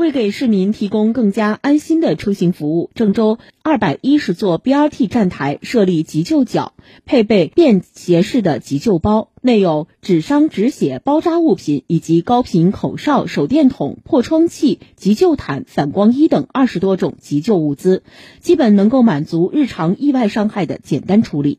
为给市民提供更加安心的出行服务，郑州二百一十座 BRT 站台设立急救角，配备便携式的急救包，内有纸伤、止血、包扎物品以及高频口哨、手电筒、破窗器、急救毯、反光衣等二十多种急救物资，基本能够满足日常意外伤害的简单处理。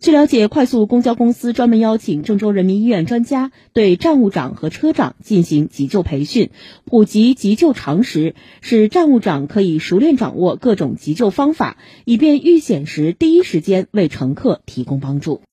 据了解，快速公交公司专门邀请郑州人民医院专家对站务长和车长进行急救培训，普及急救常识，使站务长可以熟练掌握各种急救方法，以便遇险时第一时间为乘客提供帮助。